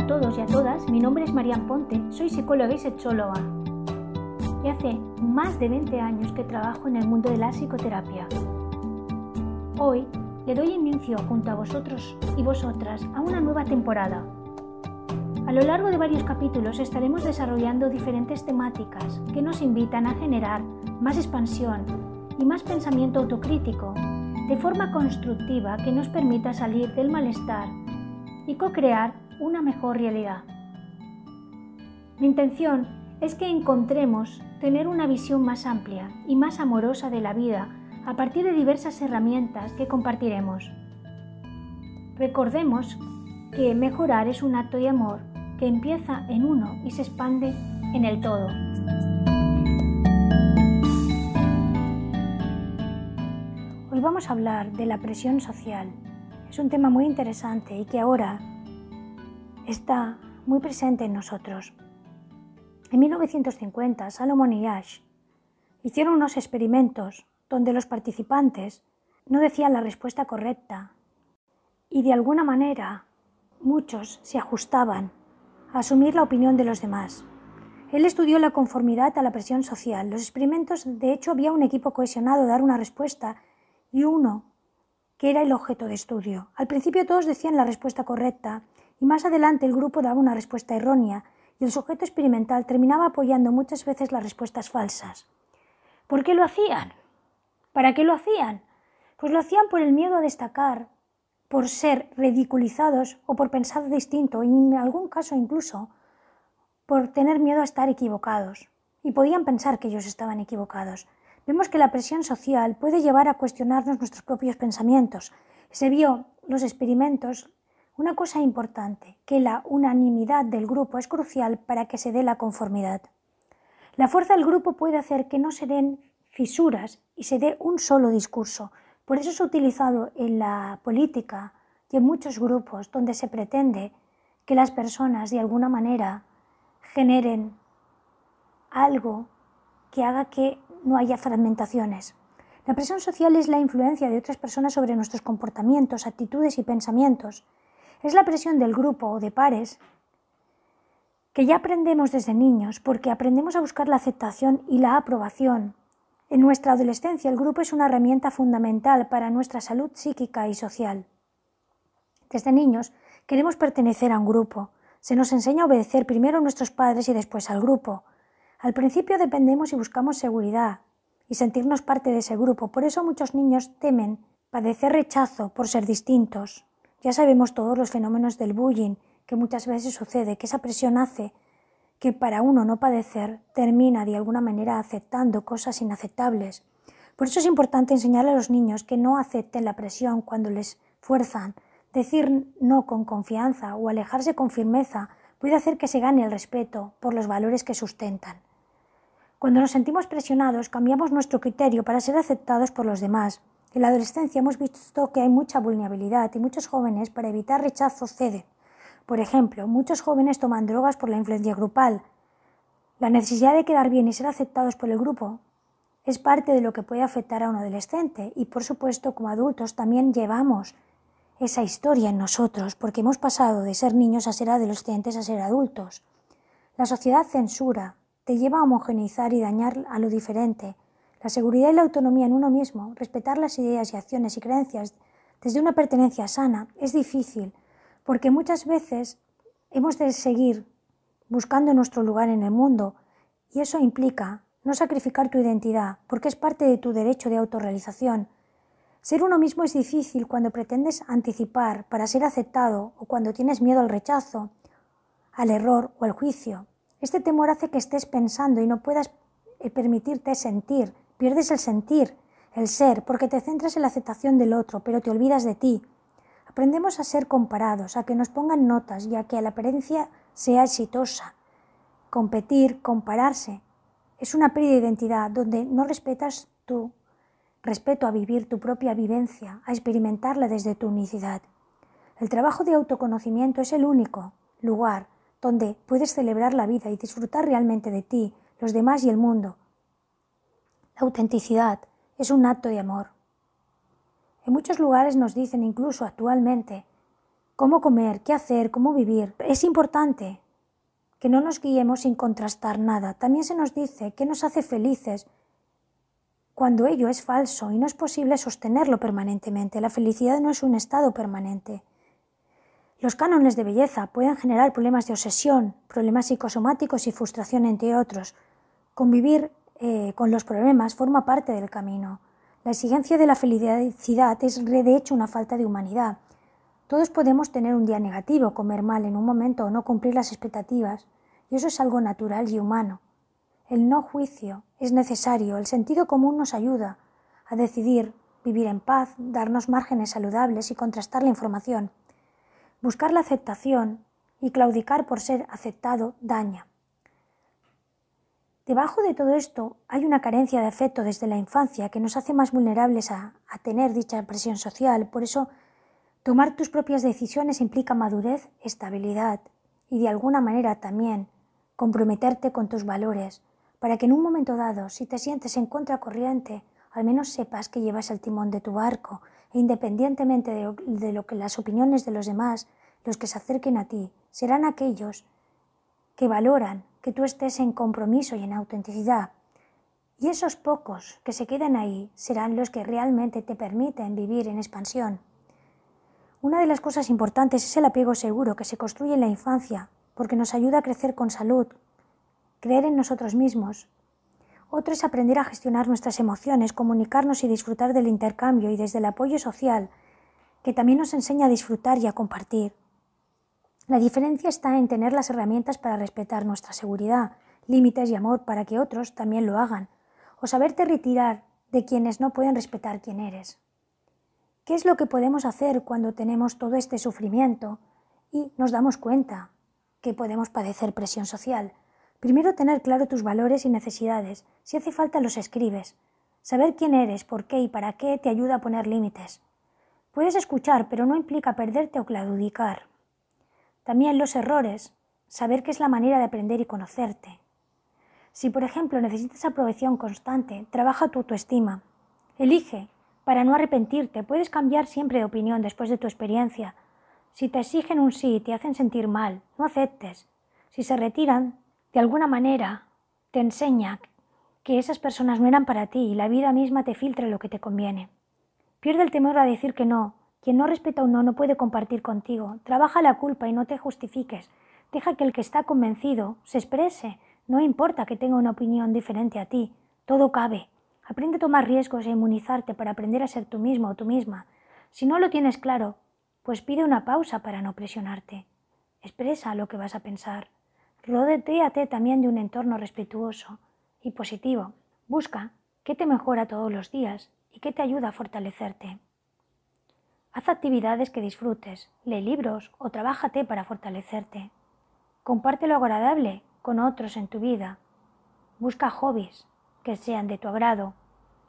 a todos y a todas, mi nombre es Marian Ponte, soy psicóloga y sexóloga. Y hace más de 20 años que trabajo en el mundo de la psicoterapia. Hoy le doy inicio junto a vosotros y vosotras a una nueva temporada. A lo largo de varios capítulos estaremos desarrollando diferentes temáticas que nos invitan a generar más expansión y más pensamiento autocrítico, de forma constructiva que nos permita salir del malestar y co-crear una mejor realidad. Mi intención es que encontremos tener una visión más amplia y más amorosa de la vida a partir de diversas herramientas que compartiremos. Recordemos que mejorar es un acto de amor que empieza en uno y se expande en el todo. Hoy vamos a hablar de la presión social. Es un tema muy interesante y que ahora está muy presente en nosotros. En 1950, Salomon y Ash hicieron unos experimentos donde los participantes no decían la respuesta correcta y de alguna manera muchos se ajustaban a asumir la opinión de los demás. Él estudió la conformidad a la presión social. Los experimentos, de hecho, había un equipo cohesionado dar una respuesta y uno que era el objeto de estudio. Al principio todos decían la respuesta correcta y más adelante el grupo daba una respuesta errónea y el sujeto experimental terminaba apoyando muchas veces las respuestas falsas. ¿Por qué lo hacían? ¿Para qué lo hacían? Pues lo hacían por el miedo a destacar, por ser ridiculizados o por pensar distinto y en algún caso incluso por tener miedo a estar equivocados. Y podían pensar que ellos estaban equivocados. Vemos que la presión social puede llevar a cuestionarnos nuestros propios pensamientos. Se vio los experimentos una cosa importante, que la unanimidad del grupo es crucial para que se dé la conformidad. La fuerza del grupo puede hacer que no se den fisuras y se dé un solo discurso. Por eso es utilizado en la política y en muchos grupos donde se pretende que las personas de alguna manera generen algo que haga que no haya fragmentaciones. La presión social es la influencia de otras personas sobre nuestros comportamientos, actitudes y pensamientos. Es la presión del grupo o de pares que ya aprendemos desde niños porque aprendemos a buscar la aceptación y la aprobación. En nuestra adolescencia el grupo es una herramienta fundamental para nuestra salud psíquica y social. Desde niños queremos pertenecer a un grupo. Se nos enseña a obedecer primero a nuestros padres y después al grupo. Al principio dependemos y buscamos seguridad y sentirnos parte de ese grupo. Por eso muchos niños temen padecer rechazo por ser distintos. Ya sabemos todos los fenómenos del bullying que muchas veces sucede, que esa presión hace que para uno no padecer termina de alguna manera aceptando cosas inaceptables. Por eso es importante enseñarle a los niños que no acepten la presión cuando les fuerzan. Decir no con confianza o alejarse con firmeza puede hacer que se gane el respeto por los valores que sustentan. Cuando nos sentimos presionados, cambiamos nuestro criterio para ser aceptados por los demás. En la adolescencia hemos visto que hay mucha vulnerabilidad y muchos jóvenes, para evitar rechazo, ceden. Por ejemplo, muchos jóvenes toman drogas por la influencia grupal. La necesidad de quedar bien y ser aceptados por el grupo es parte de lo que puede afectar a un adolescente y, por supuesto, como adultos también llevamos esa historia en nosotros porque hemos pasado de ser niños a ser adolescentes a ser adultos. La sociedad censura, te lleva a homogeneizar y dañar a lo diferente, la seguridad y la autonomía en uno mismo, respetar las ideas y acciones y creencias desde una pertenencia sana, es difícil, porque muchas veces hemos de seguir buscando nuestro lugar en el mundo y eso implica no sacrificar tu identidad, porque es parte de tu derecho de autorrealización. Ser uno mismo es difícil cuando pretendes anticipar para ser aceptado o cuando tienes miedo al rechazo, al error o al juicio. Este temor hace que estés pensando y no puedas eh, permitirte sentir Pierdes el sentir, el ser, porque te centras en la aceptación del otro, pero te olvidas de ti. Aprendemos a ser comparados, a que nos pongan notas y a que la apariencia sea exitosa. Competir, compararse, es una pérdida de identidad donde no respetas tu respeto a vivir tu propia vivencia, a experimentarla desde tu unicidad. El trabajo de autoconocimiento es el único lugar donde puedes celebrar la vida y disfrutar realmente de ti, los demás y el mundo, la autenticidad es un acto de amor. En muchos lugares nos dicen incluso actualmente cómo comer, qué hacer, cómo vivir. Es importante que no nos guiemos sin contrastar nada. También se nos dice que nos hace felices cuando ello es falso y no es posible sostenerlo permanentemente. La felicidad no es un estado permanente. Los cánones de belleza pueden generar problemas de obsesión, problemas psicosomáticos y frustración, entre otros. Convivir eh, con los problemas forma parte del camino. La exigencia de la felicidad es de hecho una falta de humanidad. Todos podemos tener un día negativo, comer mal en un momento o no cumplir las expectativas, y eso es algo natural y humano. El no juicio es necesario, el sentido común nos ayuda a decidir vivir en paz, darnos márgenes saludables y contrastar la información. Buscar la aceptación y claudicar por ser aceptado daña. Debajo de todo esto hay una carencia de afecto desde la infancia que nos hace más vulnerables a, tener dicha presión social. Por eso, tomar tus propias decisiones implica madurez, estabilidad y de alguna manera también comprometerte con tus valores, para que en un momento dado, si te sientes en contracorriente, al menos sepas que llevas el timón de tu barco e independientemente de de lo que las opiniones de los demás, los que se acerquen a ti, serán aquellos que valoran que tú estés en compromiso y en autenticidad. Y esos pocos que se quedan ahí serán los que realmente te permiten vivir en expansión. Una de las cosas importantes es el apego seguro que se construye en la infancia, porque nos ayuda a crecer con salud, creer en nosotros mismos. Otro es aprender a gestionar nuestras emociones, comunicarnos y disfrutar del intercambio y desde el apoyo social, que también nos enseña a disfrutar y a compartir. La diferencia está en tener las herramientas para respetar nuestra seguridad, límites y amor para que otros también lo hagan, o saberte retirar de quienes no pueden respetar quién eres. ¿Qué es lo que podemos hacer cuando tenemos todo este sufrimiento y nos damos cuenta que podemos padecer presión social? Primero tener claro tus valores y necesidades. Si hace falta los escribes. Saber quién eres, por qué y para qué te ayuda a poner límites. Puedes escuchar, pero no implica perderte o claudicar. También los errores, saber qué es la manera de aprender y conocerte. Si, por ejemplo, necesitas aprobación constante, trabaja tu autoestima. Elige, para no arrepentirte, puedes cambiar siempre de opinión después de tu experiencia. Si te exigen un sí y te hacen sentir mal, no aceptes. Si se retiran, de alguna manera, te enseña que esas personas no eran para ti y la vida misma te filtre lo que te conviene. Pierde el temor a decir que no, quien no respeta un no no puede compartir contigo. Trabaja la culpa y no te justifiques. Deja que el que está convencido se exprese. No importa que tenga una opinión diferente a ti. Todo cabe. Aprende a tomar riesgos e inmunizarte para aprender a ser tú mismo o tú misma. Si no lo tienes claro, pues pide una pausa para no presionarte. Expresa lo que vas a pensar. Rodéate también de un entorno respetuoso y positivo. Busca qué te mejora todos los días y qué te ayuda a fortalecerte. Haz actividades que disfrutes, lee libros o trabájate para fortalecerte. Comparte lo agradable con otros en tu vida. Busca hobbies que sean de tu agrado.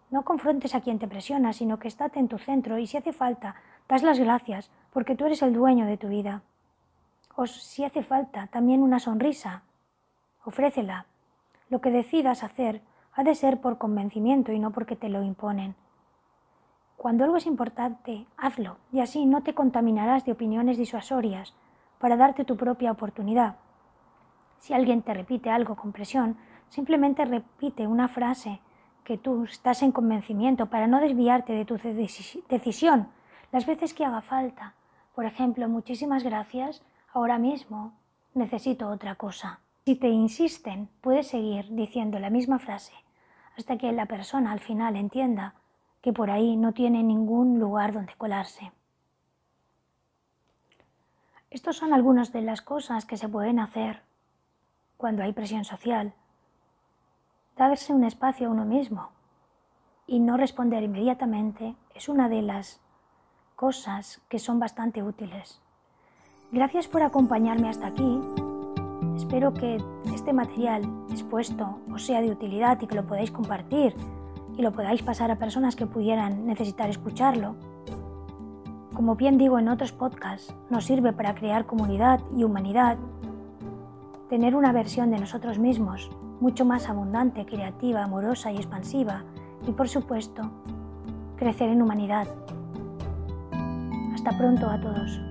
No confrontes a quien te presiona, sino que estate en tu centro y si hace falta, das las gracias porque tú eres el dueño de tu vida. O si hace falta, también una sonrisa. Ofrécela. Lo que decidas hacer ha de ser por convencimiento y no porque te lo imponen. Cuando algo es importante, hazlo y así no te contaminarás de opiniones disuasorias para darte tu propia oportunidad. Si alguien te repite algo con presión, simplemente repite una frase que tú estás en convencimiento para no desviarte de tu decisión las veces que haga falta. Por ejemplo, muchísimas gracias, ahora mismo necesito otra cosa. Si te insisten, puedes seguir diciendo la misma frase hasta que la persona al final entienda que por ahí no tiene ningún lugar donde colarse. Estas son algunas de las cosas que se pueden hacer cuando hay presión social. Darse un espacio a uno mismo y no responder inmediatamente es una de las cosas que son bastante útiles. Gracias por acompañarme hasta aquí. Espero que este material expuesto os sea de utilidad y que lo podáis compartir y lo podáis pasar a personas que pudieran necesitar escucharlo. Como bien digo en otros podcasts, nos sirve para crear comunidad y humanidad, tener una versión de nosotros mismos mucho más abundante, creativa, amorosa y expansiva y por supuesto, crecer en humanidad. Hasta pronto a todos.